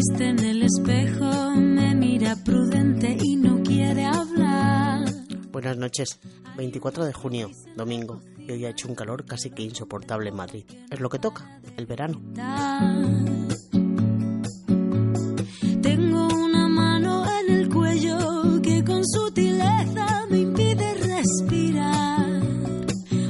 triste en el espejo, me mira prudente y no quiere hablar. Buenas noches, 24 de junio, domingo, y hoy ha hecho un calor casi que insoportable en Madrid. Es lo que toca, el verano. Tengo una mano en el cuello que con sutileza me impide respirar.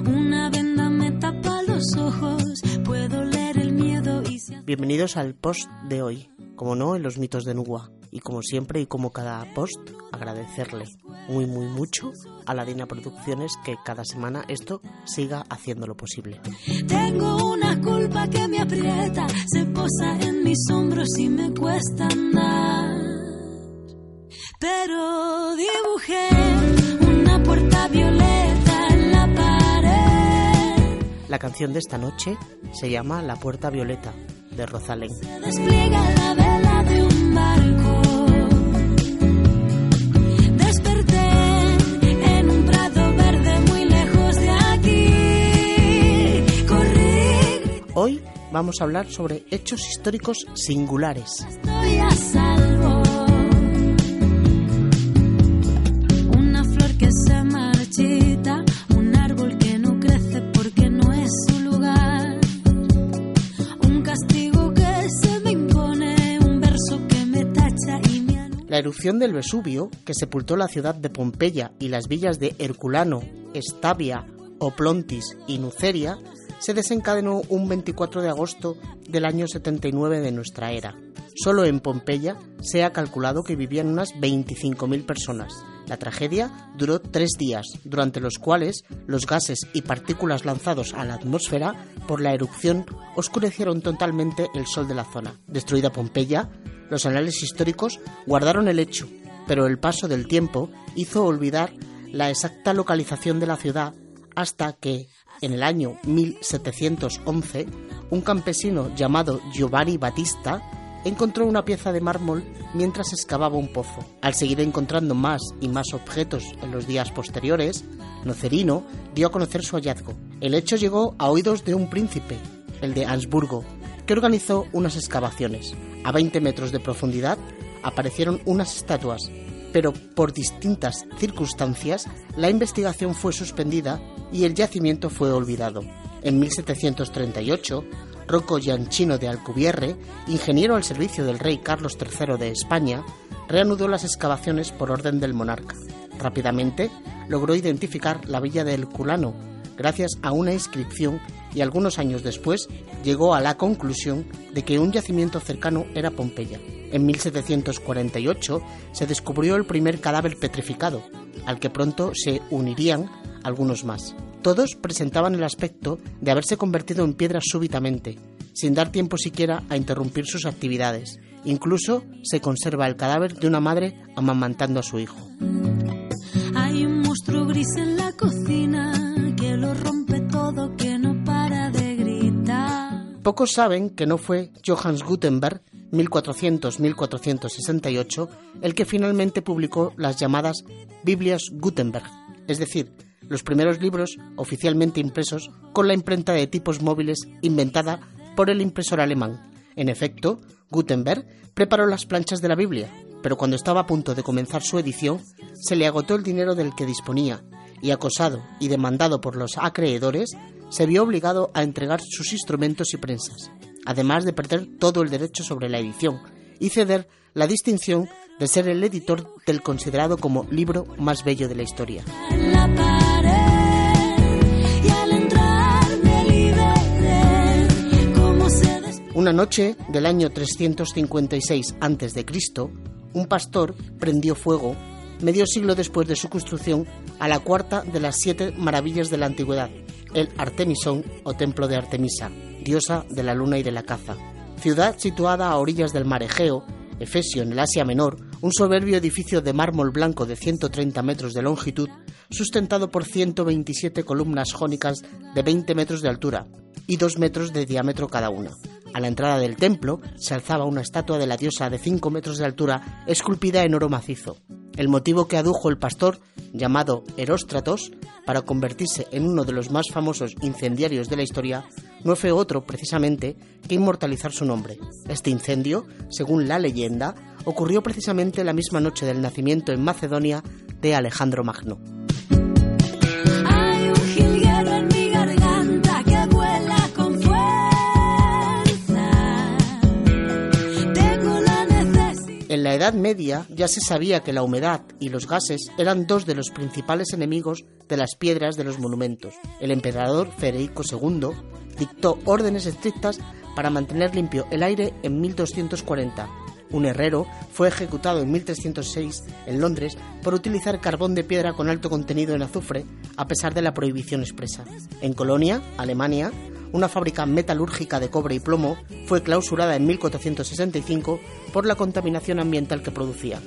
Una venda me tapa los ojos, puedo leer el miedo y se... Bienvenidos al post de hoy, como no en los mitos de Nugua. Y como siempre y como cada post, agradecerle muy muy mucho a la Dina Producciones que cada semana esto siga haciéndolo posible. Tengo una culpa que me aprieta, se posa en mis hombros y me cuesta andar. Pero dibujé una puerta violeta en la pared. La canción de esta noche se llama La Puerta Violeta, de Rosalén. Se despliega la Hoy vamos a hablar sobre hechos históricos singulares. estoy a salvo. Una flor que se marchita, un árbol que no crece porque no es su lugar. Un castigo que se me impone, un verso que me tacha y me anula. La erupción del Vesubio, que sepultó la ciudad de Pompeya y las villas de Herculano, Estavia, Oplontis y Nuceria, se desencadenó un 24 de agosto del año 79 de nuestra era. Solo en Pompeya se ha calculado que vivían unas 25.000 personas. La tragedia duró tres días, durante los cuales los gases y partículas lanzados a la atmósfera por la erupción oscurecieron totalmente el sol de la zona. Destruida Pompeya, los anales históricos guardaron el hecho, pero el paso del tiempo hizo olvidar la exacta localización de la ciudad hasta que, en el año 1711, un campesino llamado Giovanni Battista encontró una pieza de mármol mientras excavaba un pozo. Al seguir encontrando más y más objetos en los días posteriores, Nocerino dio a conocer su hallazgo. El hecho llegó a oídos de un príncipe, el de Ansburgo, que organizó unas excavaciones. A 20 metros de profundidad aparecieron unas estatuas, pero por distintas circunstancias la investigación fue suspendida y el yacimiento fue olvidado. En 1738, Rocco Giancino de Alcubierre, ingeniero al servicio del rey Carlos III de España, reanudó las excavaciones por orden del monarca. Rápidamente logró identificar la villa de Herculano, gracias a una inscripción y algunos años después llegó a la conclusión de que un yacimiento cercano era Pompeya. En 1748 se descubrió el primer cadáver petrificado, al que pronto se unirían algunos más. Todos presentaban el aspecto de haberse convertido en piedra súbitamente, sin dar tiempo siquiera a interrumpir sus actividades. Incluso se conserva el cadáver de una madre amamantando a su hijo. Hay un monstruo gris en la cocina que lo rompe todo, que no para de gritar. Pocos saben que no fue Johannes Gutenberg 1400-1468 el que finalmente publicó las llamadas Biblias Gutenberg, es decir, los primeros libros oficialmente impresos con la imprenta de tipos móviles inventada por el impresor alemán. En efecto, Gutenberg preparó las planchas de la Biblia, pero cuando estaba a punto de comenzar su edición, se le agotó el dinero del que disponía y acosado y demandado por los acreedores, se vio obligado a entregar sus instrumentos y prensas, además de perder todo el derecho sobre la edición y ceder la distinción de ser el editor del considerado como libro más bello de la historia. Una noche del año 356 a.C., un pastor prendió fuego, medio siglo después de su construcción, a la cuarta de las siete maravillas de la antigüedad, el Artemisón o Templo de Artemisa, diosa de la luna y de la caza. Ciudad situada a orillas del mar Egeo, Efesio en el Asia Menor, un soberbio edificio de mármol blanco de 130 metros de longitud, sustentado por 127 columnas jónicas de 20 metros de altura y 2 metros de diámetro cada una. A la entrada del templo se alzaba una estatua de la diosa de 5 metros de altura esculpida en oro macizo. El motivo que adujo el pastor, llamado Heróstratos, para convertirse en uno de los más famosos incendiarios de la historia, no fue otro, precisamente, que inmortalizar su nombre. Este incendio, según la leyenda, ocurrió precisamente la misma noche del nacimiento en Macedonia de Alejandro Magno. Media ya se sabía que la humedad y los gases eran dos de los principales enemigos de las piedras de los monumentos. El emperador Federico II dictó órdenes estrictas para mantener limpio el aire en 1240. Un herrero fue ejecutado en 1306 en Londres por utilizar carbón de piedra con alto contenido en azufre, a pesar de la prohibición expresa. En Colonia, Alemania, una fábrica metalúrgica de cobre y plomo, fue clausurada en 1465 por la contaminación ambiental que producía.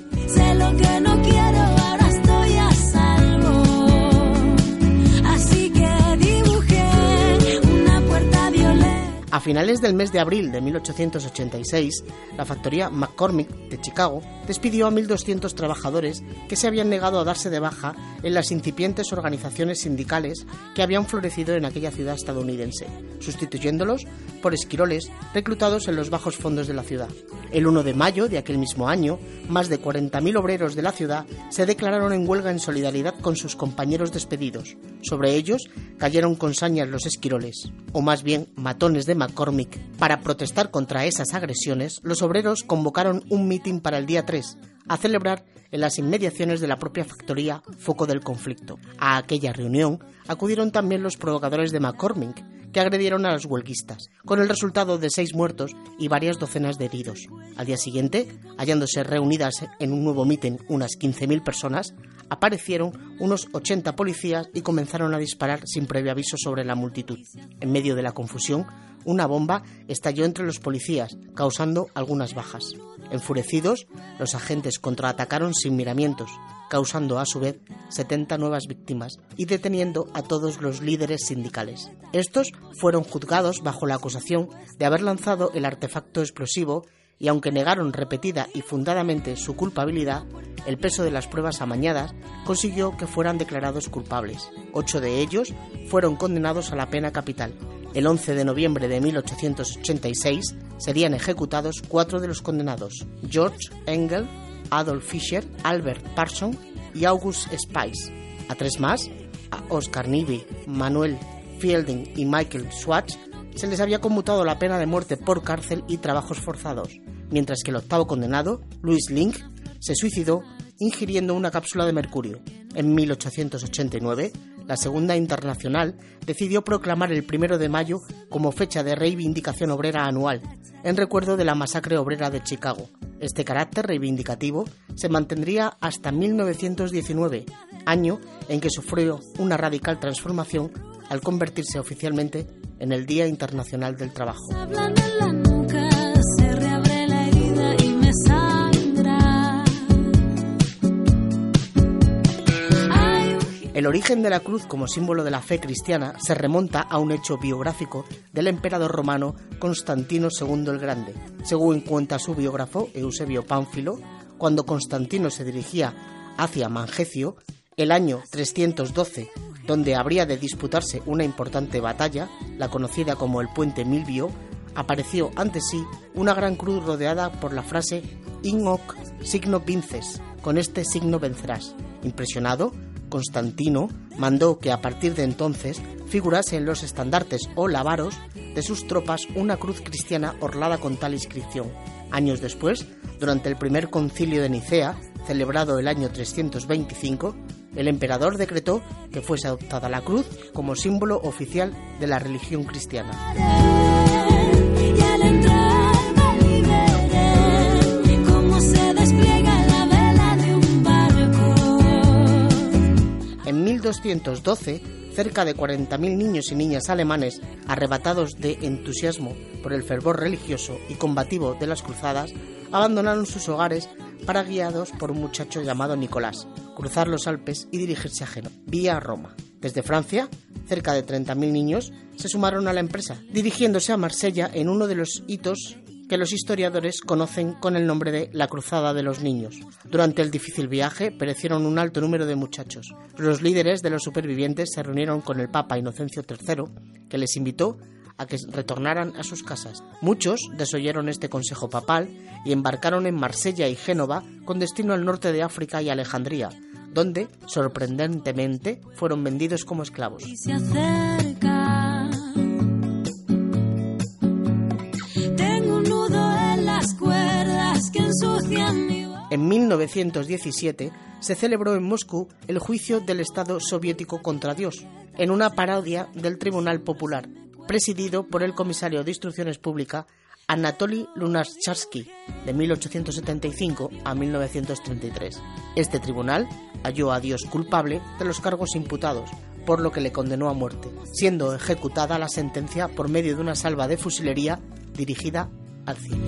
A finales del mes de abril de 1886, la factoría McCormick de Chicago despidió a 1.200 trabajadores que se habían negado a darse de baja en las incipientes organizaciones sindicales que habían florecido en aquella ciudad estadounidense, sustituyéndolos por esquiroles reclutados en los bajos fondos de la ciudad. El 1 de mayo de aquel mismo año, más de 40.000 obreros de la ciudad se declararon en huelga en solidaridad con sus compañeros despedidos. Sobre ellos cayeron con sañas los esquiroles, o más bien matones de McCormick. Para protestar contra esas agresiones, los obreros convocaron un mitin para el día 3, a celebrar en las inmediaciones de la propia factoría foco del conflicto. A aquella reunión acudieron también los provocadores de McCormick, que agredieron a los huelguistas, con el resultado de seis muertos y varias docenas de heridos. Al día siguiente, hallándose reunidas en un nuevo mitin unas 15.000 personas, aparecieron unos 80 policías y comenzaron a disparar sin previo aviso sobre la multitud. En medio de la confusión, una bomba estalló entre los policías, causando algunas bajas. Enfurecidos, los agentes contraatacaron sin miramientos, causando a su vez 70 nuevas víctimas y deteniendo a todos los líderes sindicales. Estos fueron juzgados bajo la acusación de haber lanzado el artefacto explosivo y aunque negaron repetida y fundadamente su culpabilidad, el peso de las pruebas amañadas consiguió que fueran declarados culpables. Ocho de ellos fueron condenados a la pena capital. El 11 de noviembre de 1886 serían ejecutados cuatro de los condenados, George Engel, Adolf Fischer, Albert Parson y August Spice. A tres más, Oscar Nivy, Manuel Fielding y Michael Schwartz, se les había conmutado la pena de muerte por cárcel y trabajos forzados, mientras que el octavo condenado, Louis Link, se suicidó ingiriendo una cápsula de mercurio. En 1889, la Segunda Internacional decidió proclamar el primero de mayo como fecha de reivindicación obrera anual, en recuerdo de la masacre obrera de Chicago. Este carácter reivindicativo se mantendría hasta 1919, año en que sufrió una radical transformación al convertirse oficialmente en el Día Internacional del Trabajo. El origen de la cruz como símbolo de la fe cristiana se remonta a un hecho biográfico del emperador romano Constantino II el Grande. Según cuenta su biógrafo Eusebio Pánfilo, cuando Constantino se dirigía hacia Mangecio, el año 312, donde habría de disputarse una importante batalla, la conocida como el Puente Milvio, apareció ante sí una gran cruz rodeada por la frase In hoc signo vinces, con este signo vencerás. Impresionado, Constantino mandó que a partir de entonces figurase en los estandartes o lavaros de sus tropas una cruz cristiana orlada con tal inscripción. Años después, durante el primer concilio de Nicea, celebrado el año 325, el emperador decretó que fuese adoptada la cruz como símbolo oficial de la religión cristiana. En 1212, cerca de 40.000 niños y niñas alemanes, arrebatados de entusiasmo por el fervor religioso y combativo de las cruzadas, abandonaron sus hogares para guiados por un muchacho llamado Nicolás, cruzar los Alpes y dirigirse a Génova, vía Roma. Desde Francia, cerca de 30.000 niños se sumaron a la empresa, dirigiéndose a Marsella en uno de los hitos que los historiadores conocen con el nombre de la Cruzada de los Niños. Durante el difícil viaje perecieron un alto número de muchachos. Los líderes de los supervivientes se reunieron con el Papa Inocencio III, que les invitó a que retornaran a sus casas. Muchos desoyeron este consejo papal y embarcaron en Marsella y Génova con destino al norte de África y Alejandría, donde, sorprendentemente, fueron vendidos como esclavos. En 1917 se celebró en Moscú el juicio del Estado soviético contra Dios, en una parodia del Tribunal Popular, presidido por el comisario de Instrucciones Públicas Anatoly Lunacharsky, de 1875 a 1933. Este tribunal halló a Dios culpable de los cargos imputados, por lo que le condenó a muerte, siendo ejecutada la sentencia por medio de una salva de fusilería dirigida al cielo.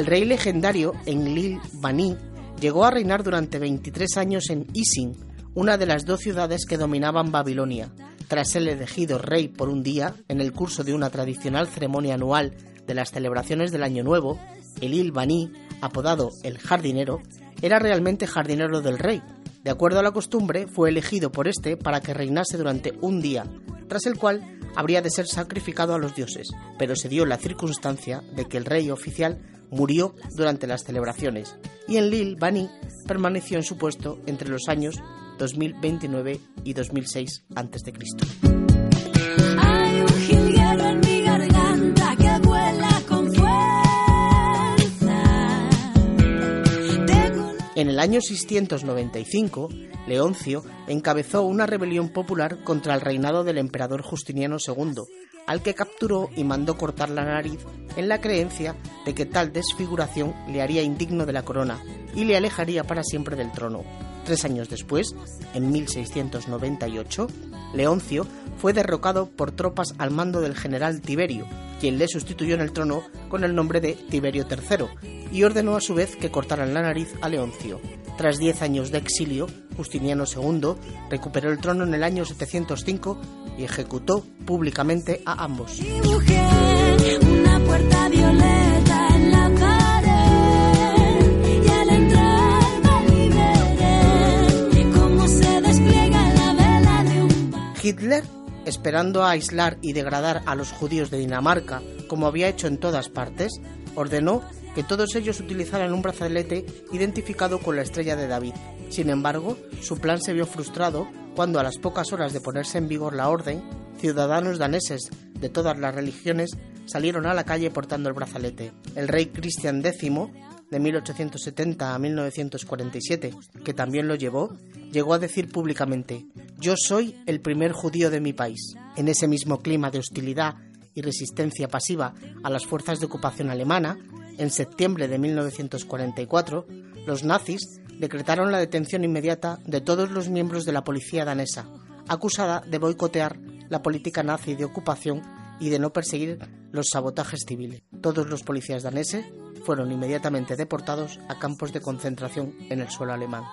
El rey legendario Enlil Bani llegó a reinar durante 23 años en Isin, una de las dos ciudades que dominaban Babilonia. Tras ser elegido rey por un día, en el curso de una tradicional ceremonia anual de las celebraciones del Año Nuevo, Elil Bani, apodado el jardinero, era realmente jardinero del rey. De acuerdo a la costumbre, fue elegido por este para que reinase durante un día, tras el cual habría de ser sacrificado a los dioses, pero se dio la circunstancia de que el rey oficial murió durante las celebraciones y en Lil Bani permaneció en su puesto entre los años 2029 y 2006 a.C. Hay un en mi garganta que vuela con En el año 695, Leoncio encabezó una rebelión popular contra el reinado del emperador Justiniano II, al que capturó y mandó cortar la nariz en la creencia de que tal desfiguración le haría indigno de la corona y le alejaría para siempre del trono. Tres años después, en 1698, Leoncio fue derrocado por tropas al mando del general Tiberio, quien le sustituyó en el trono con el nombre de Tiberio III, y ordenó a su vez que cortaran la nariz a Leoncio. Tras diez años de exilio, Justiniano II recuperó el trono en el año 705 y ejecutó públicamente a ambos. Hitler esperando a aislar y degradar a los judíos de Dinamarca, como había hecho en todas partes, ordenó que todos ellos utilizaran un brazalete identificado con la estrella de David. Sin embargo, su plan se vio frustrado cuando a las pocas horas de ponerse en vigor la orden, ciudadanos daneses de todas las religiones salieron a la calle portando el brazalete. El rey Cristian X, de 1870 a 1947, que también lo llevó, llegó a decir públicamente, yo soy el primer judío de mi país. En ese mismo clima de hostilidad y resistencia pasiva a las fuerzas de ocupación alemana, en septiembre de 1944, los nazis decretaron la detención inmediata de todos los miembros de la policía danesa, acusada de boicotear la política nazi de ocupación y de no perseguir los sabotajes civiles. Todos los policías daneses fueron inmediatamente deportados a campos de concentración en el suelo alemán.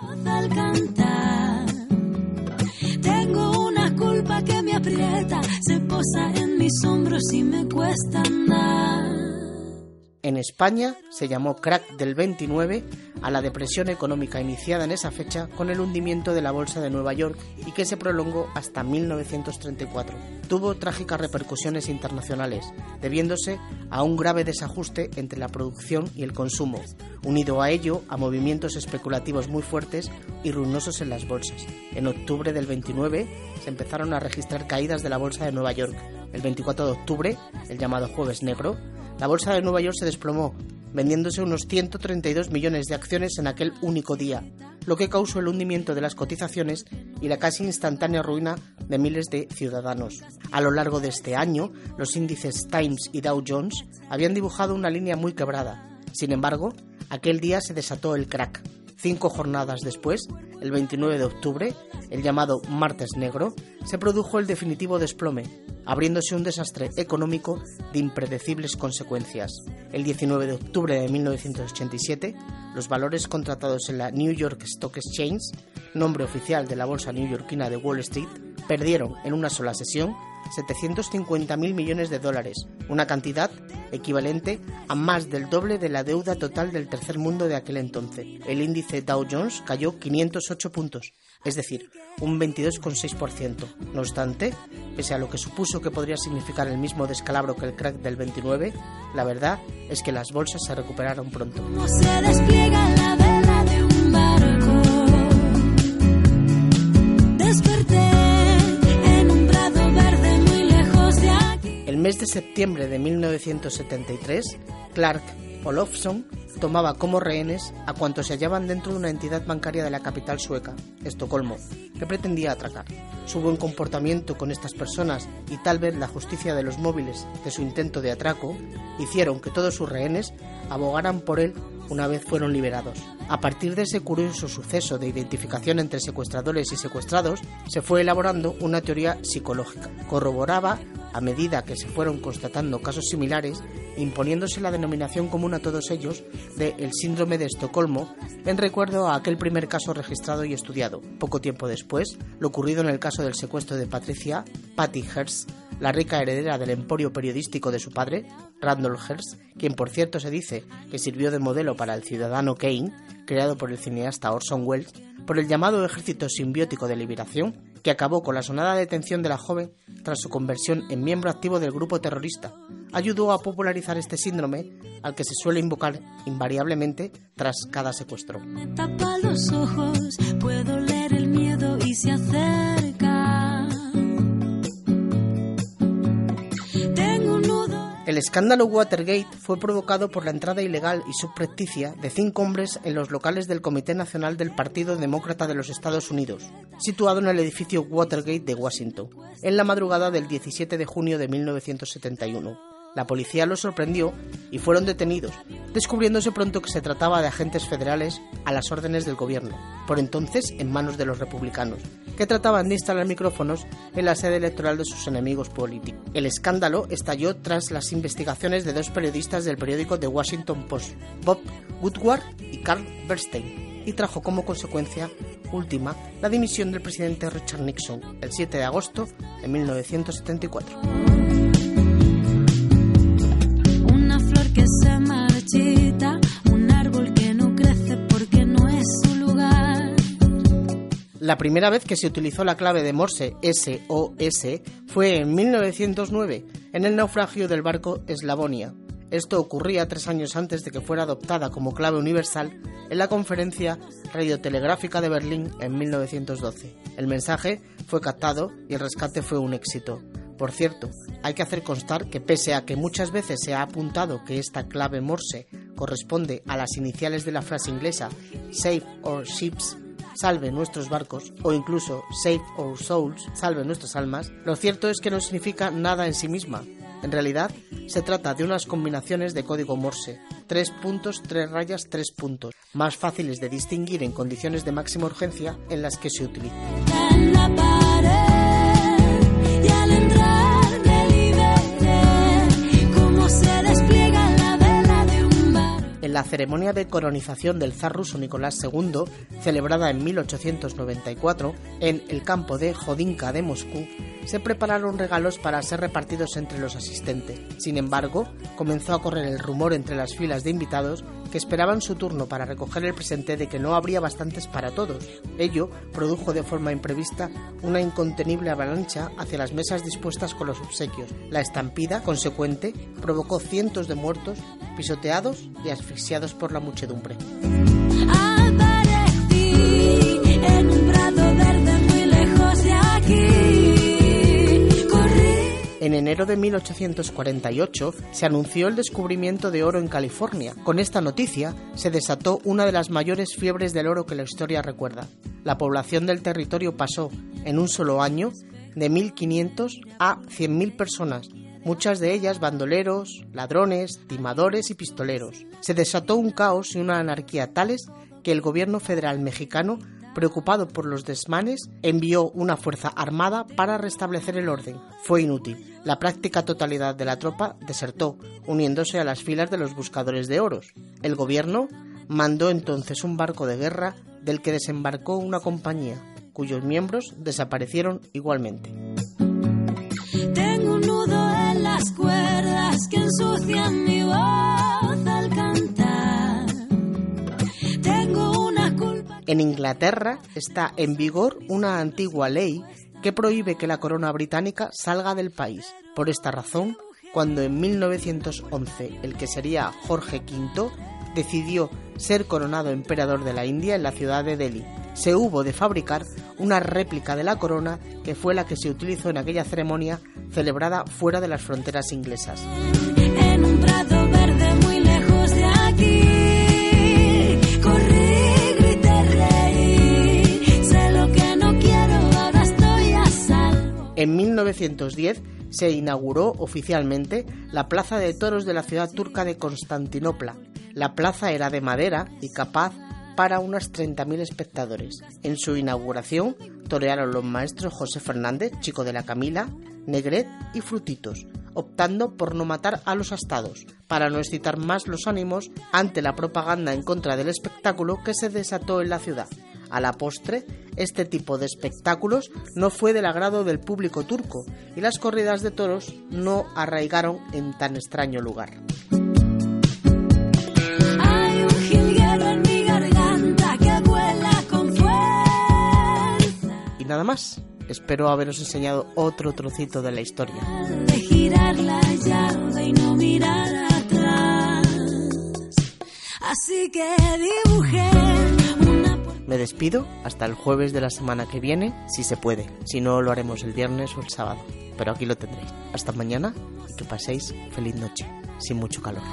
En España se llamó crack del 29 a la depresión económica iniciada en esa fecha con el hundimiento de la Bolsa de Nueva York y que se prolongó hasta 1934. Tuvo trágicas repercusiones internacionales, debiéndose a un grave desajuste entre la producción y el consumo, unido a ello a movimientos especulativos muy fuertes y ruinosos en las bolsas. En octubre del 29 se empezaron a registrar caídas de la Bolsa de Nueva York. El 24 de octubre, el llamado Jueves Negro, la bolsa de Nueva York se desplomó, vendiéndose unos 132 millones de acciones en aquel único día, lo que causó el hundimiento de las cotizaciones y la casi instantánea ruina de miles de ciudadanos. A lo largo de este año, los índices Times y Dow Jones habían dibujado una línea muy quebrada. Sin embargo, aquel día se desató el crack. Cinco jornadas después, el 29 de octubre, el llamado Martes Negro, se produjo el definitivo desplome, abriéndose un desastre económico de impredecibles consecuencias. El 19 de octubre de 1987, los valores contratados en la New York Stock Exchange, nombre oficial de la bolsa neoyorquina de Wall Street, perdieron en una sola sesión 750.000 millones de dólares, una cantidad equivalente a más del doble de la deuda total del tercer mundo de aquel entonces. El índice Dow Jones cayó 508 puntos, es decir, un 22,6%. No obstante, pese a lo que supuso que podría significar el mismo descalabro que el crack del 29, la verdad es que las bolsas se recuperaron pronto. Mes de septiembre de 1973, Clark Olofsson tomaba como rehenes a cuantos se hallaban dentro de una entidad bancaria de la capital sueca, Estocolmo, que pretendía atracar. Su buen comportamiento con estas personas y tal vez la justicia de los móviles de su intento de atraco hicieron que todos sus rehenes abogaran por él una vez fueron liberados. A partir de ese curioso suceso de identificación entre secuestradores y secuestrados, se fue elaborando una teoría psicológica. Corroboraba, a medida que se fueron constatando casos similares, imponiéndose la denominación común a todos ellos de el síndrome de Estocolmo, en recuerdo a aquel primer caso registrado y estudiado. Poco tiempo después, lo ocurrido en el caso del secuestro de Patricia, Patty Hearst, la rica heredera del emporio periodístico de su padre, Randall Hearst, quien por cierto se dice que sirvió de modelo para el ciudadano Kane, creado por el cineasta Orson Welles, por el llamado Ejército Simbiótico de Liberación, que acabó con la sonada detención de la joven tras su conversión en miembro activo del grupo terrorista, ayudó a popularizar este síndrome al que se suele invocar invariablemente tras cada secuestro. Me tapa los ojos, puedo leer el miedo y se acerca. El escándalo Watergate fue provocado por la entrada ilegal y subrepticia de cinco hombres en los locales del Comité Nacional del Partido Demócrata de los Estados Unidos, situado en el edificio Watergate de Washington, en la madrugada del 17 de junio de 1971. La policía los sorprendió y fueron detenidos, descubriéndose pronto que se trataba de agentes federales a las órdenes del gobierno, por entonces en manos de los republicanos, que trataban de instalar micrófonos en la sede electoral de sus enemigos políticos. El escándalo estalló tras las investigaciones de dos periodistas del periódico The Washington Post, Bob Woodward y Carl Bernstein, y trajo como consecuencia última la dimisión del presidente Richard Nixon el 7 de agosto de 1974. La primera vez que se utilizó la clave de Morse SOS fue en 1909, en el naufragio del barco Slavonia. Esto ocurría tres años antes de que fuera adoptada como clave universal en la conferencia radiotelegráfica de Berlín en 1912. El mensaje fue captado y el rescate fue un éxito. Por cierto, hay que hacer constar que pese a que muchas veces se ha apuntado que esta clave Morse corresponde a las iniciales de la frase inglesa Save our ships, salve nuestros barcos, o incluso Save our souls, salve nuestras almas, lo cierto es que no significa nada en sí misma. En realidad, se trata de unas combinaciones de código Morse, tres puntos, tres rayas, tres puntos, más fáciles de distinguir en condiciones de máxima urgencia en las que se utiliza. Ceremonia de coronización del zar ruso Nicolás II, celebrada en 1894 en el campo de Jodinka de Moscú, se prepararon regalos para ser repartidos entre los asistentes. Sin embargo, comenzó a correr el rumor entre las filas de invitados que esperaban su turno para recoger el presente de que no habría bastantes para todos. Ello produjo de forma imprevista una incontenible avalancha hacia las mesas dispuestas con los obsequios. La estampida consecuente provocó cientos de muertos, pisoteados y asfixiados por la muchedumbre. En enero de 1848 se anunció el descubrimiento de oro en California. Con esta noticia se desató una de las mayores fiebres del oro que la historia recuerda. La población del territorio pasó, en un solo año, de 1.500 a 100.000 personas, muchas de ellas bandoleros, ladrones, timadores y pistoleros. Se desató un caos y una anarquía tales que el gobierno federal mexicano preocupado por los desmanes, envió una fuerza armada para restablecer el orden. Fue inútil. La práctica totalidad de la tropa desertó, uniéndose a las filas de los buscadores de oros. El gobierno mandó entonces un barco de guerra del que desembarcó una compañía. cuyos miembros desaparecieron igualmente. Tengo un nudo en las cuerdas que ensucian En Inglaterra está en vigor una antigua ley que prohíbe que la corona británica salga del país. Por esta razón, cuando en 1911 el que sería Jorge V decidió ser coronado emperador de la India en la ciudad de Delhi, se hubo de fabricar una réplica de la corona que fue la que se utilizó en aquella ceremonia celebrada fuera de las fronteras inglesas. 1910 se inauguró oficialmente la Plaza de Toros de la ciudad turca de Constantinopla. La plaza era de madera y capaz para unas 30.000 espectadores. En su inauguración torearon los maestros José Fernández, Chico de la Camila, Negret y Frutitos, optando por no matar a los astados, para no excitar más los ánimos ante la propaganda en contra del espectáculo que se desató en la ciudad. A la postre, este tipo de espectáculos no fue del agrado del público turco y las corridas de toros no arraigaron en tan extraño lugar. Y nada más, espero haberos enseñado otro trocito de la historia. De girar la llave y no mirar atrás. Así que dibujé. Me despido hasta el jueves de la semana que viene, si se puede. Si no, lo haremos el viernes o el sábado. Pero aquí lo tendréis. Hasta mañana y que paséis feliz noche, sin mucho calor.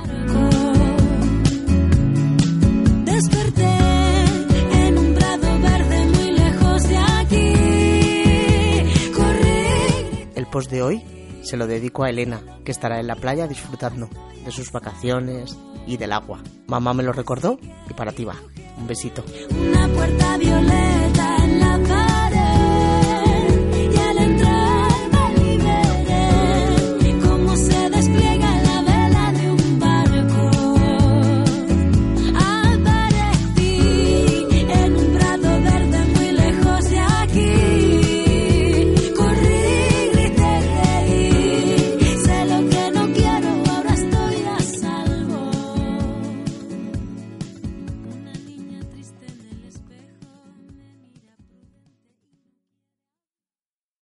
El post de hoy se lo dedico a Elena, que estará en la playa disfrutando de sus vacaciones y del agua. Mamá me lo recordó y para ti va. Un besito. Una puerta violeta